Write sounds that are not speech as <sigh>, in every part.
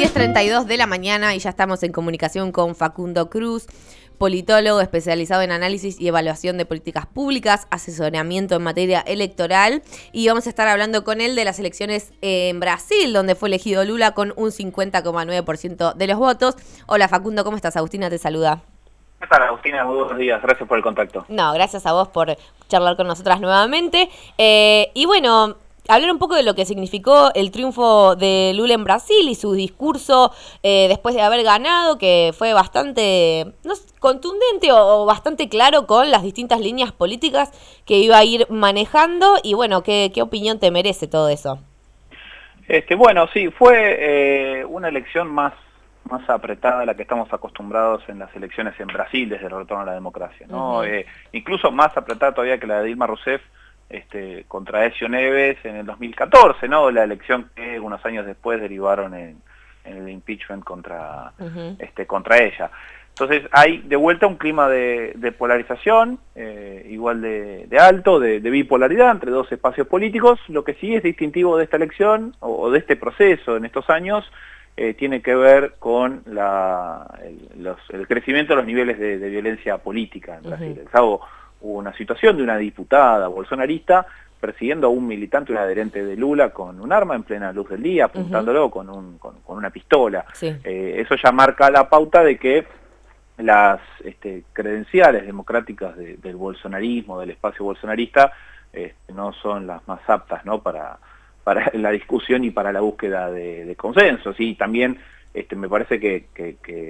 10.32 de la mañana y ya estamos en comunicación con Facundo Cruz, politólogo especializado en análisis y evaluación de políticas públicas, asesoramiento en materia electoral y vamos a estar hablando con él de las elecciones en Brasil, donde fue elegido Lula con un 50,9% de los votos. Hola Facundo, ¿cómo estás? Agustina te saluda. ¿Qué tal, Agustina? Muy buenos días. Gracias por el contacto. No, gracias a vos por charlar con nosotras nuevamente. Eh, y bueno, hablar un poco de lo que significó el triunfo de Lula en Brasil y su discurso eh, después de haber ganado, que fue bastante no contundente o, bastante claro con las distintas líneas políticas que iba a ir manejando. Y bueno, ¿qué, qué opinión te merece todo eso? Este, bueno, sí, fue eh, una elección más más apretada a la que estamos acostumbrados en las elecciones en Brasil desde el retorno a la democracia, ¿no? Eh, incluso más apretada todavía que la de Dilma Rousseff este, contra Ezio Neves en el 2014, ¿no? La elección que unos años después derivaron en, el impeachment contra, este, contra ella. Entonces hay de vuelta un clima de, polarización, eh, igual de, alto, de, bipolaridad entre dos espacios políticos. Lo que sí es distintivo de esta elección o de este proceso en estos años eh, tiene que ver con el, crecimiento de los niveles de, violencia política en Brasil. Hubo una situación de una diputada bolsonarista persiguiendo a un militante, un adherente de Lula con un arma en plena luz del día, apuntándolo con, una pistola. Eh, eso ya marca la pauta de que las este, credenciales democráticas del bolsonarismo, del espacio bolsonarista, este, no son las más aptas ¿no? para para la discusión y para la búsqueda de, consensos. Y también este, me parece que,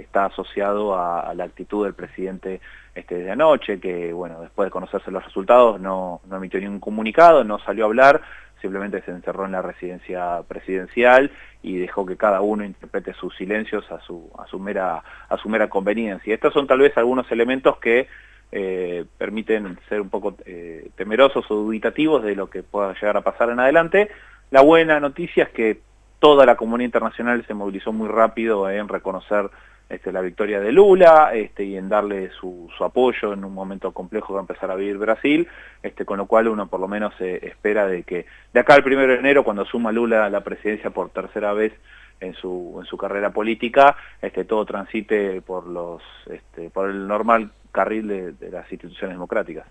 está asociado a, la actitud del presidente este, de anoche, que bueno, después de conocerse los resultados no, no emitió ningún comunicado, no salió a hablar, simplemente se encerró en la residencia presidencial y dejó que cada uno interprete sus silencios a su, a su, mera, a su mera conveniencia. Estos son tal vez algunos elementos que eh, permiten ser un poco eh, temerosos o dubitativos de lo que pueda llegar a pasar en adelante, la buena noticia es que toda la comunidad internacional se movilizó muy rápido en reconocer este, la victoria de Lula este, y en darle su, apoyo en un momento complejo que va a empezar a vivir Brasil, este, con lo cual uno por lo menos espera de que de acá al primero de enero, cuando suma Lula la presidencia por tercera vez en su, en su carrera política, este, todo transite por, los, por el normal carril de, las instituciones democráticas.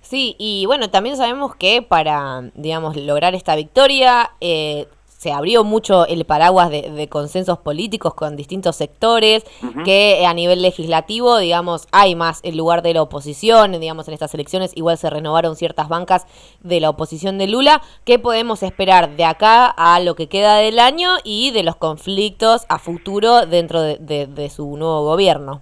Sí, y bueno, también sabemos que para, digamos, lograr esta victoria, eh, se abrió mucho el paraguas de, consensos políticos con distintos sectores, que a nivel legislativo, digamos, hay más en lugar de la oposición, digamos, en estas elecciones igual se renovaron ciertas bancas de la oposición de Lula. ¿Qué podemos esperar de acá a lo que queda del año y de los conflictos a futuro dentro de su nuevo gobierno?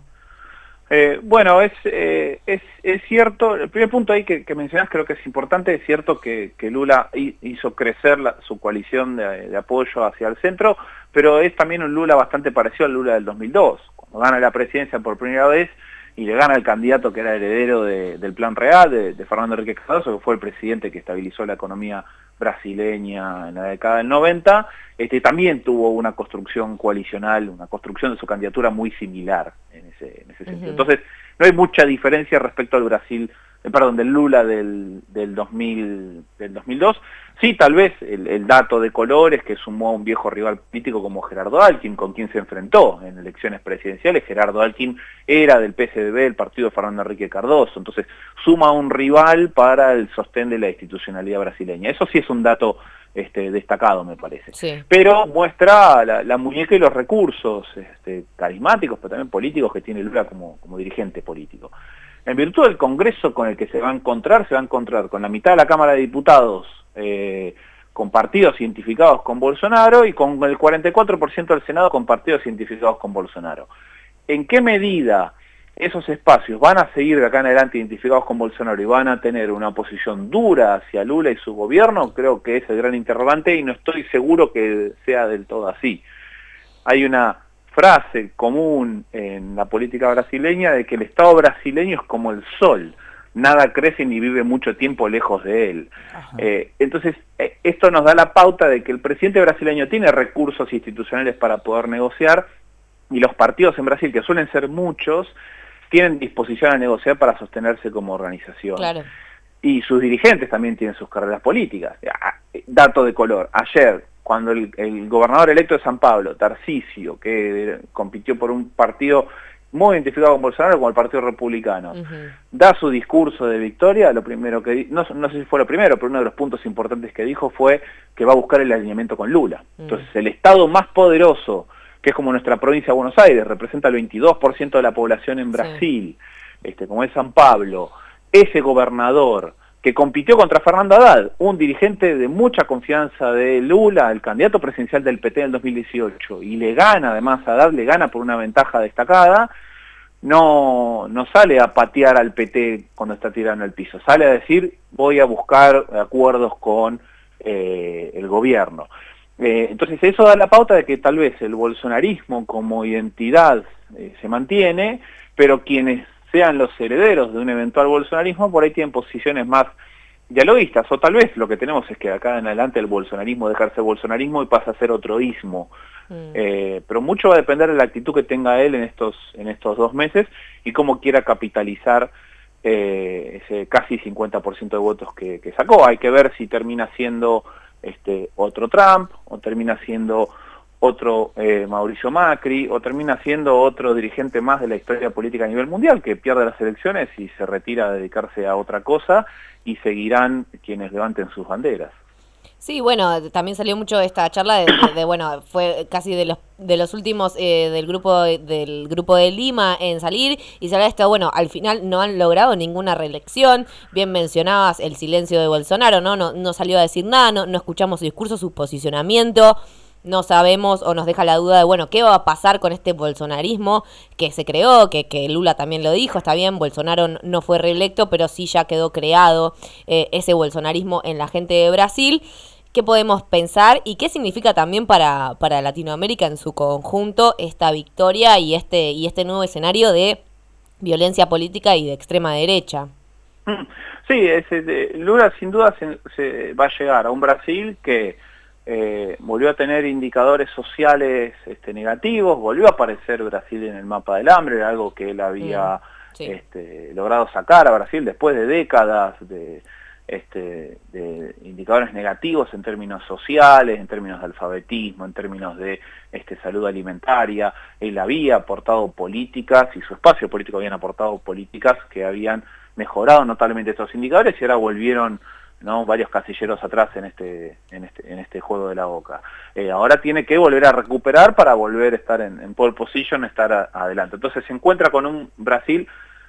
Eh, bueno, eh, es, es, cierto, el primer punto ahí que, mencionas creo que es importante, es cierto que, Lula hizo crecer su coalición de, apoyo hacia el centro, pero es también un Lula bastante parecido al Lula del 2002, cuando gana la presidencia por primera vez y le gana el candidato que era heredero del plan real, de, de Fernando Enrique Cardoso, que fue el presidente que estabilizó la economía brasileña en la década del 90, este, también tuvo una construcción coalicional, una construcción de su candidatura muy similar en ese, sentido. Entonces, no hay mucha diferencia respecto al Brasil eh, perdón, del Lula del, del, 2000, del 2002. Sí, tal vez el, dato de colores que sumó a un viejo rival político como Gerardo Alkin, con quien se enfrentó en elecciones presidenciales. Gerardo Alkin era del PSDB, el partido de Fernando Enrique Cardoso. Entonces, suma a un rival para el sostén de la institucionalidad brasileña. Eso sí es un dato este, destacado, me parece. Pero muestra la, muñeca y los recursos este, carismáticos, pero también políticos que tiene Lula como, como dirigente político. En virtud del Congreso con el que se va a encontrar, se va a encontrar con la mitad de la Cámara de Diputados eh, con partidos identificados con Bolsonaro y con el 44% del Senado con partidos identificados con Bolsonaro. ¿En qué medida esos espacios van a seguir de acá en adelante identificados con Bolsonaro y van a tener una posición dura hacia Lula y su gobierno? Creo que es el gran interrogante y no estoy seguro que sea del todo así. Hay una frase común en la política brasileña de que el Estado brasileño es como el sol, nada crece ni vive mucho tiempo lejos de él. Eh, entonces, eh, esto nos da la pauta de que el presidente brasileño tiene recursos institucionales para poder negociar y los partidos en Brasil, que suelen ser muchos, tienen disposición a negociar para sostenerse como organización. Y sus dirigentes también tienen sus carreras políticas. Ah, dato de color, ayer cuando el, gobernador electo de San Pablo, Tarcisio, que compitió por un partido muy identificado con Bolsonaro, como el Partido Republicano, da su discurso de victoria, lo primero que no, no sé si fue lo primero, pero uno de los puntos importantes que dijo fue que va a buscar el alineamiento con Lula. Entonces, el Estado más poderoso, que es como nuestra provincia de Buenos Aires, representa el 22% de la población en Brasil, este, como es San Pablo, ese gobernador que compitió contra Fernando Haddad, un dirigente de mucha confianza de Lula, el candidato presidencial del PT en el 2018, y le gana, además Haddad le gana por una ventaja destacada, no, no sale a patear al PT cuando está tirando el piso, sale a decir voy a buscar acuerdos con eh, el gobierno. Eh, entonces eso da la pauta de que tal vez el bolsonarismo como identidad eh, se mantiene, pero quienes sean los herederos de un eventual bolsonarismo, por ahí tienen posiciones más dialoguistas, o tal vez lo que tenemos es que acá en adelante el bolsonarismo deja de ser bolsonarismo y pasa a ser otro ismo. Mm. Eh, pero mucho va a depender de la actitud que tenga él en estos, en estos dos meses y cómo quiera capitalizar eh, ese casi 50% de votos que, que, sacó. Hay que ver si termina siendo este, otro Trump o termina siendo otro eh, Mauricio Macri, o termina siendo otro dirigente más de la historia política a nivel mundial, que pierde las elecciones y se retira a dedicarse a otra cosa, y seguirán quienes levanten sus banderas. Sí, bueno, también salió mucho esta charla de, bueno, fue casi de los de los últimos eh, del grupo del grupo de Lima en salir y se habla esto, bueno, al final no han logrado ninguna reelección. Bien mencionabas el silencio de Bolsonaro, ¿no? No, no salió a decir nada, no, no escuchamos su discurso, su posicionamiento no sabemos o nos deja la duda de, bueno, ¿qué va a pasar con este bolsonarismo que se creó? Que, que Lula también lo dijo, está bien, Bolsonaro no fue reelecto, pero sí ya quedó creado eh, ese bolsonarismo en la gente de Brasil. ¿Qué podemos pensar y qué significa también para, para Latinoamérica en su conjunto esta victoria y este, y este nuevo escenario de violencia política y de extrema derecha? Mm, sí, ese, Lula sin duda se va a llegar a un Brasil que eh, volvió a tener indicadores sociales este, negativos, volvió a aparecer Brasil en el mapa del hambre, era algo que él había este, logrado sacar a Brasil después de décadas de, este, de indicadores negativos en términos sociales, en términos de alfabetismo, en términos de este, salud alimentaria. Él había aportado políticas y su espacio político habían aportado políticas que habían mejorado notablemente estos indicadores y ahora volvieron ¿no? varios casilleros atrás en este, en este, en este juego de la boca. Eh, ahora tiene que volver a recuperar para volver a estar en, pole position, estar adelante. Entonces se encuentra con un Brasil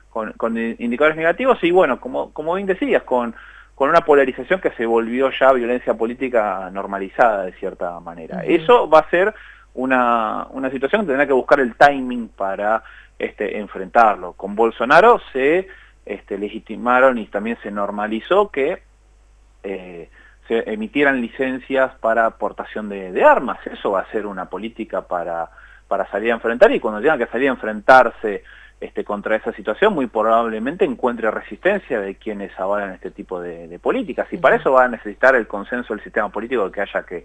con, indicadores negativos y bueno, como, como bien decías, con, con una polarización que se volvió ya violencia política normalizada de cierta manera. Eso va a ser una, una situación que tendrá que buscar el timing para este, enfrentarlo. Con Bolsonaro se este, legitimaron y también se normalizó que eh, se emitieran licencias para aportación de, armas. Eso va a ser una política para, para salir a enfrentar y cuando tengan que salir a enfrentarse este, contra esa situación, muy probablemente encuentre resistencia de quienes avalan este tipo de, políticas. Y para eso va a necesitar el consenso del sistema político que haya que,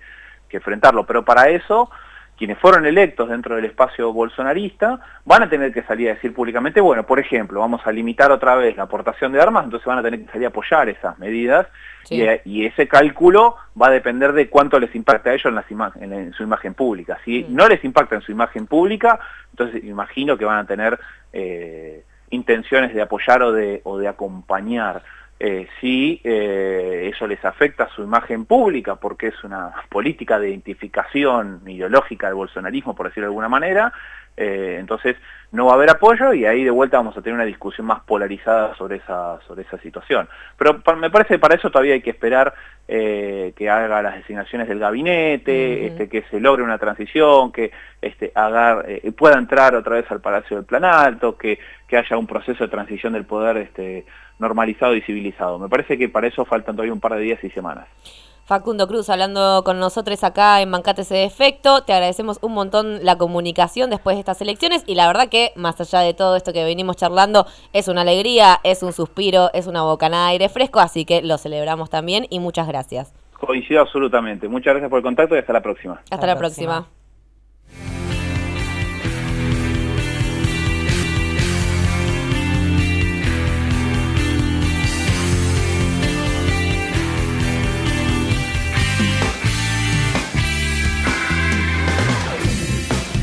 que enfrentarlo. Pero para eso quienes fueron electos dentro del espacio bolsonarista van a tener que salir a decir públicamente, bueno, por ejemplo, vamos a limitar otra vez la aportación de armas, entonces van a tener que salir a apoyar esas medidas y, ese cálculo va a depender de cuánto les impacta a ellos en, su imagen pública. Si no les impacta en su imagen pública, entonces imagino que van a tener eh, intenciones de apoyar o de, o de acompañar. Eh, si eh, eso les afecta a su imagen pública, porque es una <laughs> política de identificación ideológica del bolsonarismo, por decirlo de alguna manera, eh, entonces no va a haber apoyo y ahí de vuelta vamos a tener una discusión más polarizada sobre esa, sobre esa situación. Pero me parece que para eso todavía hay que esperar que haga las designaciones del gabinete, este, que se logre una transición, que este, haga, pueda entrar otra vez al Palacio del Planalto, que, que haya un proceso de transición del poder este, normalizado y civilizado. Me parece que para eso faltan todavía un par de días y semanas. Facundo Cruz hablando con nosotros acá en Bancate ese defecto. Te agradecemos un montón la comunicación después de estas elecciones y la verdad que más allá de todo esto que venimos charlando es una alegría, es un suspiro, es una bocanada de aire fresco, así que lo celebramos también y muchas gracias. Coincido absolutamente. Muchas gracias por el contacto y hasta la próxima. Hasta, la próxima.